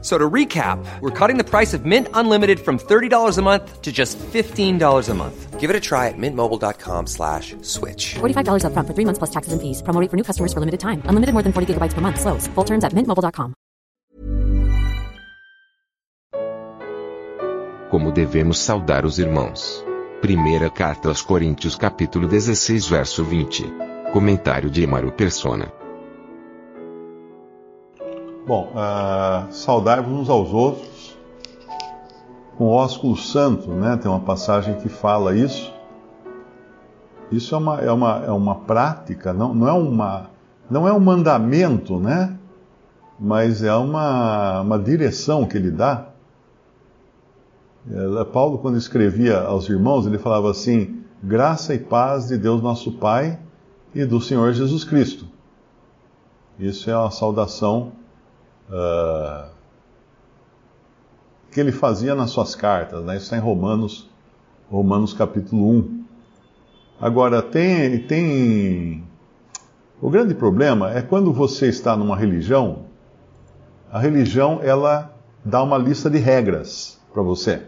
So to recap, we're cutting the price of Mint Unlimited from $30 a month to just $15 a month. Give it a try at mintmobile.com slash switch. $45 upfront for three months plus taxes and fees. Promo rate for new customers for limited time. Unlimited more than 40 gigabytes per month. Slows. Full terms at mintmobile.com. Como devemos saudar os irmãos. Primeira carta aos Coríntios capítulo 16 verso 20. Comentário de Emaro Persona. Bom, uh, saudai-vos uns aos outros com ósculo santo, né? Tem uma passagem que fala isso. Isso é uma, é uma, é uma prática, não, não, é uma, não é um mandamento, né? Mas é uma, uma direção que ele dá. É, Paulo, quando escrevia aos irmãos, ele falava assim: graça e paz de Deus nosso Pai e do Senhor Jesus Cristo. Isso é uma saudação uh, que ele fazia nas suas cartas, né? Isso está em Romanos, Romanos capítulo 1. Agora, tem, tem. O grande problema é quando você está numa religião, a religião ela dá uma lista de regras para você.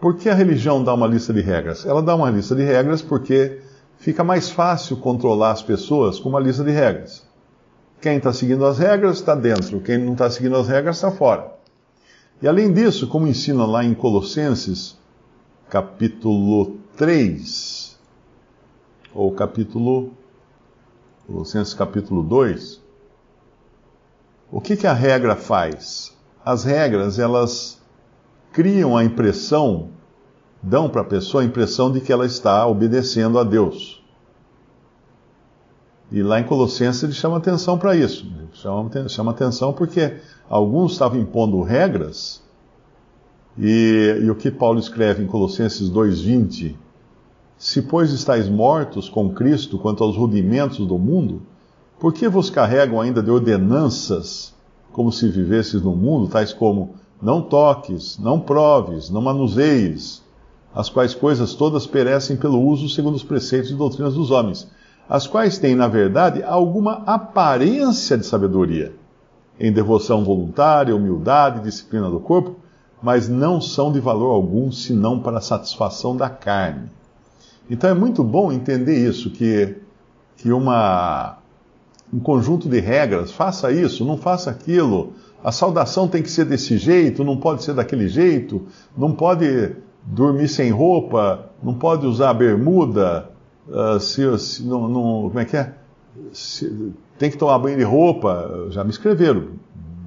Por que a religião dá uma lista de regras? Ela dá uma lista de regras porque fica mais fácil controlar as pessoas com uma lista de regras. Quem está seguindo as regras está dentro, quem não está seguindo as regras está fora. E além disso, como ensina lá em Colossenses, capítulo 3, ou capítulo. Colossenses capítulo 2, o que, que a regra faz? As regras, elas criam a impressão, dão para a pessoa a impressão de que ela está obedecendo a Deus. E lá em Colossenses ele chama atenção para isso. Chama, chama atenção porque alguns estavam impondo regras, e, e o que Paulo escreve em Colossenses 2,20: Se, pois, estáis mortos com Cristo quanto aos rudimentos do mundo, por que vos carregam ainda de ordenanças como se vivesses no mundo, tais como não toques, não proves, não manuseies, as quais coisas todas perecem pelo uso segundo os preceitos e doutrinas dos homens, as quais têm, na verdade, alguma aparência de sabedoria, em devoção voluntária, humildade, disciplina do corpo, mas não são de valor algum senão para a satisfação da carne. Então é muito bom entender isso, que, que uma, um conjunto de regras, faça isso, não faça aquilo, a saudação tem que ser desse jeito, não pode ser daquele jeito, não pode dormir sem roupa, não pode usar bermuda, uh, se, se não, não, como é que é? Se, tem que tomar banho de roupa. Já me escreveram.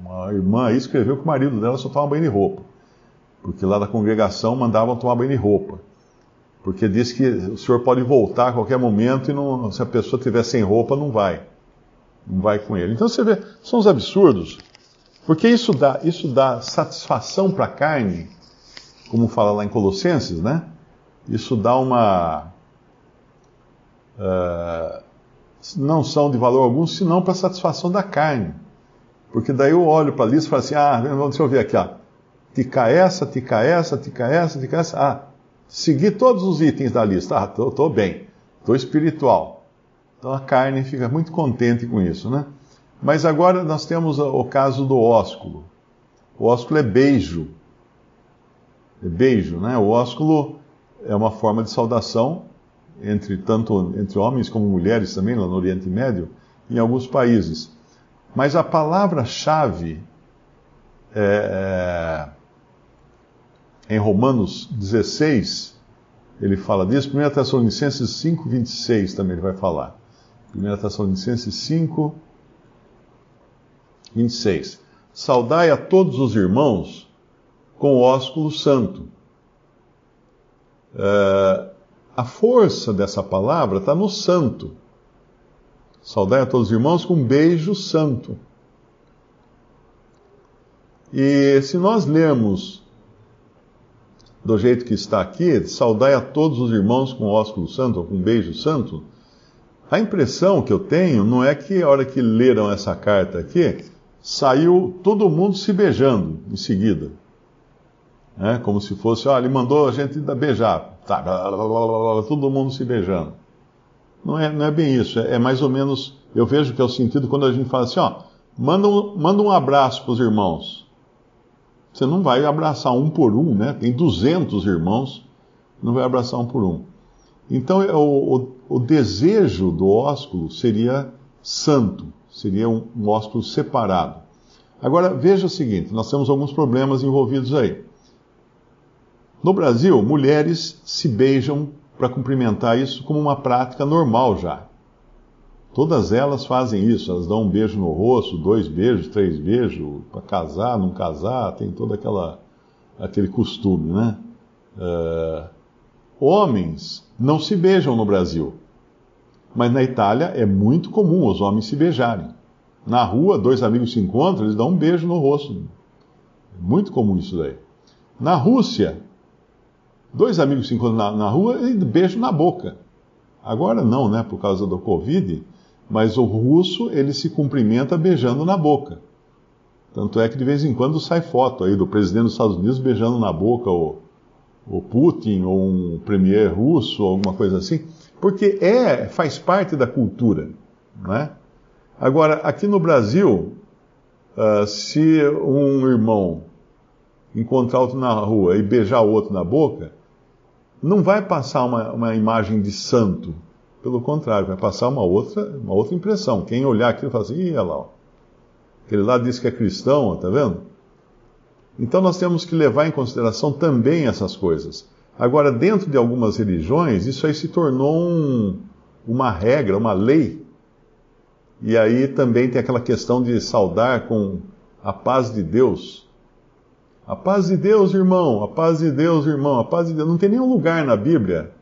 Uma irmã aí escreveu que o marido dela só toma banho de roupa. Porque lá da congregação mandavam tomar banho de roupa. Porque diz que o senhor pode voltar a qualquer momento e não, se a pessoa estiver sem roupa, não vai. Não vai com ele. Então você vê, são os absurdos. Porque isso dá, isso dá satisfação para a carne, como fala lá em Colossenses, né? Isso dá uma. Uh, não são de valor algum, senão para satisfação da carne. Porque daí eu olho para a lista e falo assim: ah, deixa eu ver aqui, ó. Tica essa, tica essa, tica essa, tica essa. Ah, segui todos os itens da lista. Ah, tô, tô bem, tô espiritual. Então a carne fica muito contente com isso, né? Mas agora nós temos o caso do ósculo. O ósculo é beijo. É beijo, né? O ósculo é uma forma de saudação entre tanto entre homens como mulheres também lá no Oriente Médio, em alguns países. Mas a palavra-chave é, é, em Romanos 16, ele fala disso. 1 Tessalonicenses 5, 26 também ele vai falar. 1 Tessalonicenses 5, 26. Saudai a todos os irmãos com o ósculo santo. Uh, a força dessa palavra está no santo. Saudai a todos os irmãos com um beijo santo. E se nós lermos do jeito que está aqui, saudai a todos os irmãos com ósculo santo, ou com um beijo santo, a impressão que eu tenho não é que a hora que leram essa carta aqui, saiu todo mundo se beijando em seguida. É, como se fosse, ó, ele mandou a gente beijar. Tá, todo mundo se beijando. Não é, não é bem isso, é, é, mais ou menos, eu vejo que é o sentido quando a gente fala assim, ó, manda um, manda um abraço para os irmãos. Você não vai abraçar um por um, né? Tem 200 irmãos, não vai abraçar um por um. Então, é, o, o, o desejo do ósculo seria santo, seria um, um ósculo separado. Agora, veja o seguinte: nós temos alguns problemas envolvidos aí. No Brasil, mulheres se beijam para cumprimentar isso como uma prática normal já. Todas elas fazem isso, elas dão um beijo no rosto, dois beijos, três beijos, para casar, não casar, tem todo aquela, aquele costume, né? Uh, homens não se beijam no Brasil, mas na Itália é muito comum os homens se beijarem. Na rua, dois amigos se encontram, eles dão um beijo no rosto. Muito comum isso daí. Na Rússia, dois amigos se encontram na, na rua e beijo na boca. Agora não, né, por causa do Covid, mas o russo ele se cumprimenta beijando na boca. Tanto é que de vez em quando sai foto aí do presidente dos Estados Unidos beijando na boca o, o Putin ou um premier russo, ou alguma coisa assim, porque é faz parte da cultura, né? Agora aqui no Brasil, uh, se um irmão encontrar outro na rua e beijar o outro na boca, não vai passar uma, uma imagem de santo. Pelo contrário, vai passar uma outra, uma outra impressão. Quem olhar aquilo fala assim, ih, olha lá, ó. aquele lá diz que é cristão, tá vendo? Então nós temos que levar em consideração também essas coisas. Agora, dentro de algumas religiões, isso aí se tornou um, uma regra, uma lei. E aí também tem aquela questão de saudar com a paz de Deus. A paz de Deus, irmão, a paz de Deus, irmão, a paz de Deus. Não tem nenhum lugar na Bíblia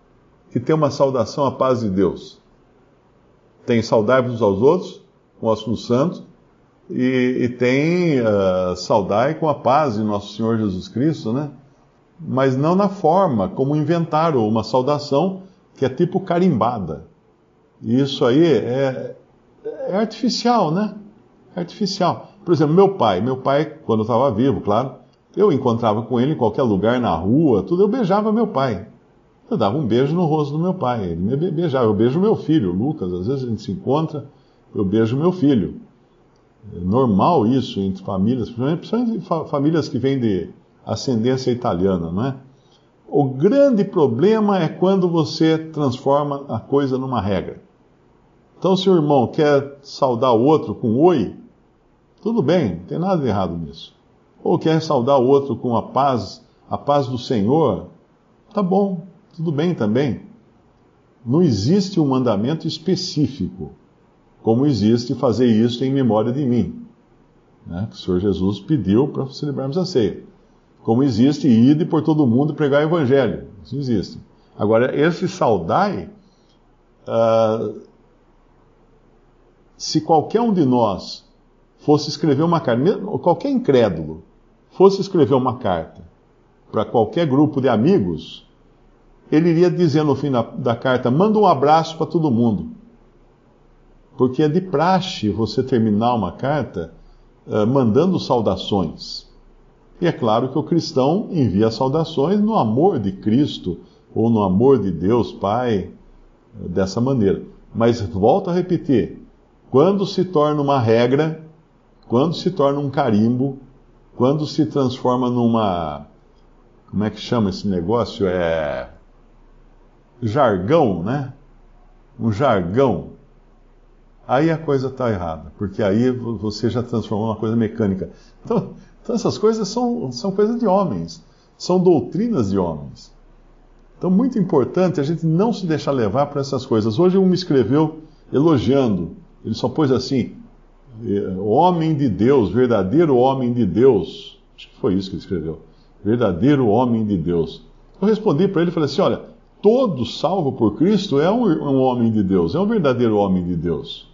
que tenha uma saudação à paz de Deus. Tem saudar-vos aos outros, com o assunto santo, e, e tem uh, saudai com a paz de nosso Senhor Jesus Cristo, né? Mas não na forma como inventaram uma saudação que é tipo carimbada. E isso aí é, é artificial, né? É artificial. Por exemplo, meu pai. Meu pai, quando estava vivo, claro, eu encontrava com ele em qualquer lugar, na rua, tudo, eu beijava meu pai. Eu dava um beijo no rosto do meu pai, ele me beijava. Eu beijo meu filho, Lucas, às vezes a gente se encontra, eu beijo meu filho. É normal isso entre famílias, principalmente famílias que vêm de ascendência italiana, não é? O grande problema é quando você transforma a coisa numa regra. Então, se o irmão quer saudar o outro com oi, tudo bem, não tem nada de errado nisso ou quer saudar o outro com a paz, a paz do Senhor, tá bom, tudo bem também. Não existe um mandamento específico, como existe fazer isso em memória de mim, né, que o Senhor Jesus pediu para celebrarmos a ceia. Como existe ir por todo mundo pregar o evangelho, isso existe. Agora, esse saudai, uh, se qualquer um de nós fosse escrever uma carta, qualquer incrédulo, fosse escrever uma carta para qualquer grupo de amigos, ele iria dizer no fim da, da carta: manda um abraço para todo mundo. Porque é de praxe você terminar uma carta uh, mandando saudações. E é claro que o cristão envia saudações no amor de Cristo ou no amor de Deus Pai, uh, dessa maneira. Mas volto a repetir: quando se torna uma regra, quando se torna um carimbo, quando se transforma numa. Como é que chama esse negócio? É. Jargão, né? Um jargão. Aí a coisa está errada, porque aí você já transformou uma coisa mecânica. Então, então essas coisas são, são coisas de homens, são doutrinas de homens. Então, muito importante a gente não se deixar levar por essas coisas. Hoje um me escreveu elogiando, ele só pôs assim: homem de Deus, verdadeiro homem de Deus. Acho que foi isso que ele escreveu. Verdadeiro homem de Deus. Eu respondi para ele e falei assim: olha, todo salvo por Cristo é um, um, homem de Deus, é um verdadeiro homem de Deus.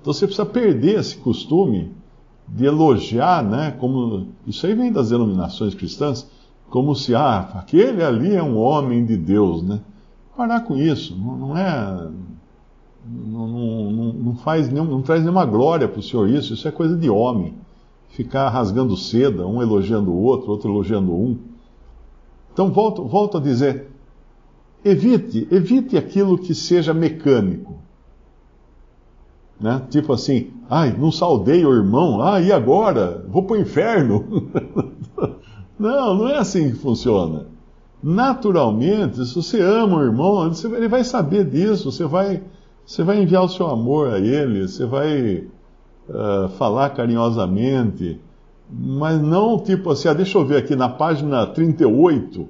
Então você precisa perder esse costume de elogiar, né? Como isso aí vem das denominações cristãs, como se ah, aquele ali é um homem de Deus, né? Parar com isso, não é não, não, não, faz nenhum, não traz nenhuma glória para o Senhor isso, isso é coisa de homem. ficar rasgando seda, um elogiando o outro, outro elogiando um. Então, volto, volto a dizer: evite, evite aquilo que seja mecânico. Né? Tipo assim, ai, não saudei o irmão, ah, e agora? Vou para o inferno. não, não é assim que funciona. Naturalmente, se você ama o irmão, ele vai saber disso, você vai, você vai enviar o seu amor a ele, você vai uh, falar carinhosamente, mas não tipo assim, ah, deixa eu ver aqui na página 38,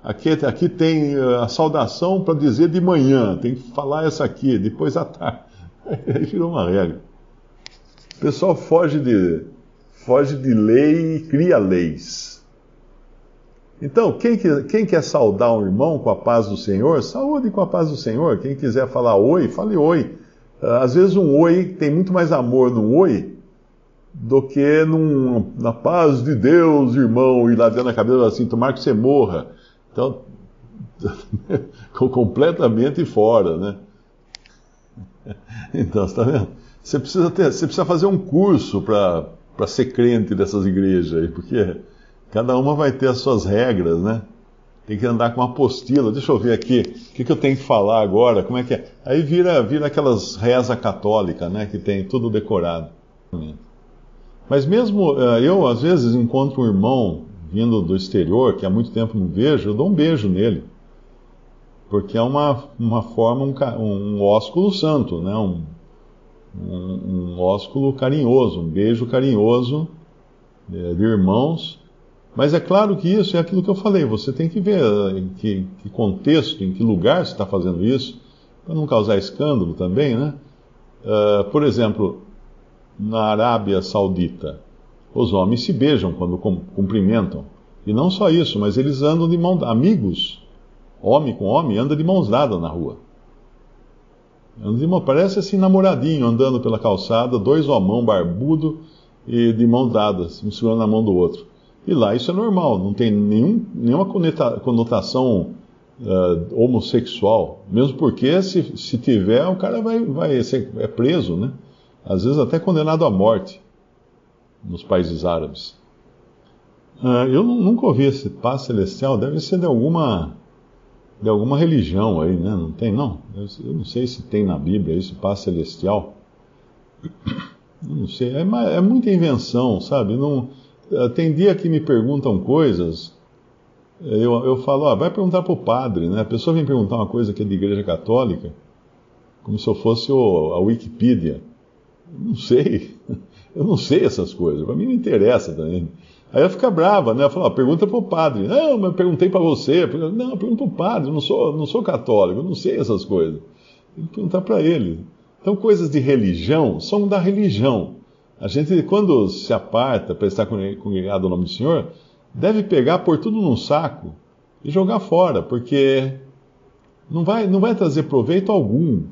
aqui, aqui tem a saudação para dizer de manhã, tem que falar essa aqui, depois à tarde. Aí virou uma regra. O pessoal foge de, foge de lei e cria leis. Então, quem, quem quer saudar um irmão com a paz do Senhor, saúde com a paz do Senhor. Quem quiser falar oi, fale oi. Às vezes um oi tem muito mais amor num oi do que num, na paz de Deus, irmão, e lá dentro da cabeça assim, tomar que você morra. Então, completamente fora, né? Então, você está vendo? Você precisa, ter, você precisa fazer um curso para ser crente dessas igrejas aí, porque cada uma vai ter as suas regras, né? Tem que andar com uma apostila. Deixa eu ver aqui, o que, que eu tenho que falar agora, como é que é? Aí vira, vira aquelas reza católica, né? Que tem tudo decorado. Mas mesmo eh, eu, às vezes, encontro um irmão vindo do exterior, que há muito tempo não vejo, eu dou um beijo nele porque é uma, uma forma, um, um ósculo santo, né? um, um, um ósculo carinhoso, um beijo carinhoso é, de irmãos. Mas é claro que isso é aquilo que eu falei, você tem que ver eh, em que, que contexto, em que lugar você está fazendo isso, para não causar escândalo também, né? Uh, por exemplo, na Arábia Saudita, os homens se beijam quando cumprimentam. E não só isso, mas eles andam de mão amigos homem com homem, anda de mãos dadas na rua. Mão, parece assim namoradinho, andando pela calçada, dois homão barbudo e de mãos dadas, um segurando na mão do outro. E lá isso é normal, não tem nenhum, nenhuma conotação uh, homossexual. Mesmo porque, se, se tiver, o cara vai, vai ser é preso, né? Às vezes até condenado à morte nos países árabes. Uh, eu nunca ouvi esse paz celestial, deve ser de alguma de alguma religião aí, né? Não tem, não? Eu, eu não sei se tem na Bíblia isso, paz celestial. não sei, é, é muita invenção, sabe? Não, tem dia que me perguntam coisas, eu, eu falo, ah, vai perguntar para o padre, né? A pessoa vem perguntar uma coisa que é de igreja católica, como se eu fosse o, a Wikipedia. Não sei, eu não sei essas coisas, para mim não interessa também. Aí ela fica brava, né? Ela fala, pergunta para o padre. Não, mas perguntei para você. Não, pergunta para o padre, eu não sou, não sou católico, eu não sei essas coisas. Tem que perguntar para ele. Então, coisas de religião são da religião. A gente, quando se aparta para estar congregado ao nome do Senhor, deve pegar, pôr tudo num saco e jogar fora, porque não vai, não vai trazer proveito algum.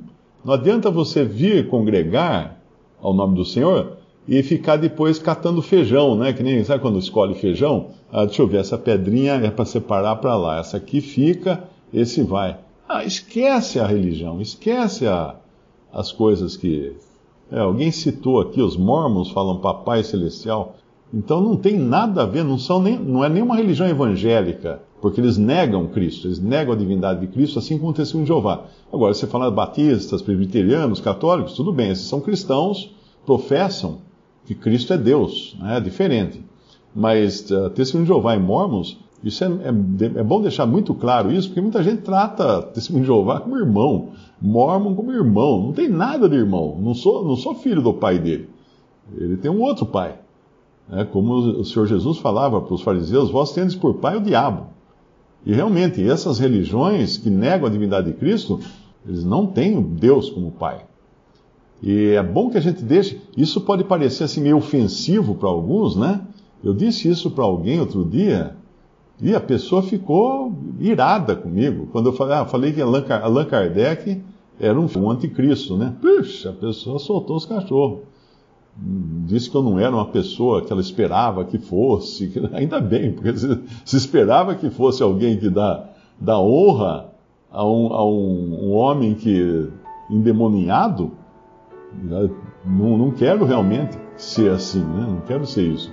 Não adianta você vir congregar ao nome do Senhor e ficar depois catando feijão, né? Que nem, sabe quando escolhe feijão? Ah, deixa eu ver, essa pedrinha é para separar para lá, essa aqui fica, esse vai. Ah, esquece a religião, esquece a, as coisas que. É, alguém citou aqui, os mormons falam papai celestial. Então não tem nada a ver, não, são nem, não é nenhuma religião evangélica, porque eles negam Cristo, eles negam a divindade de Cristo, assim como aconteceu em Jeová. Agora, você fala batistas, presbiterianos, católicos, tudo bem, esses são cristãos, professam que Cristo é Deus, né? é diferente. Mas uh, Testemunho de Jeová e Mormons, isso é, é, é, bom deixar muito claro isso, porque muita gente trata Testemunho de Jeová como irmão, Mormon como irmão. Não tem nada de irmão. Não sou, não sou filho do pai dele. Ele tem um outro pai. É, como o Senhor Jesus falava para os fariseus, vós tendes por pai o diabo. E realmente, essas religiões que negam a divindade de Cristo, eles não têm Deus como pai. E é bom que a gente deixe. Isso pode parecer assim meio ofensivo para alguns, né? Eu disse isso para alguém outro dia e a pessoa ficou irada comigo. Quando eu falei, ah, falei que Allan, Kardec era um, um anticristo, né? Puxa, a pessoa soltou os cachorros. Disse que eu não era uma pessoa que ela esperava que fosse. Ainda bem, porque se, se, esperava que fosse alguém que dá, dá honra a um, a um, um homem que endemoniado, não, não quero realmente. ser assim, né? Não quero ser isso.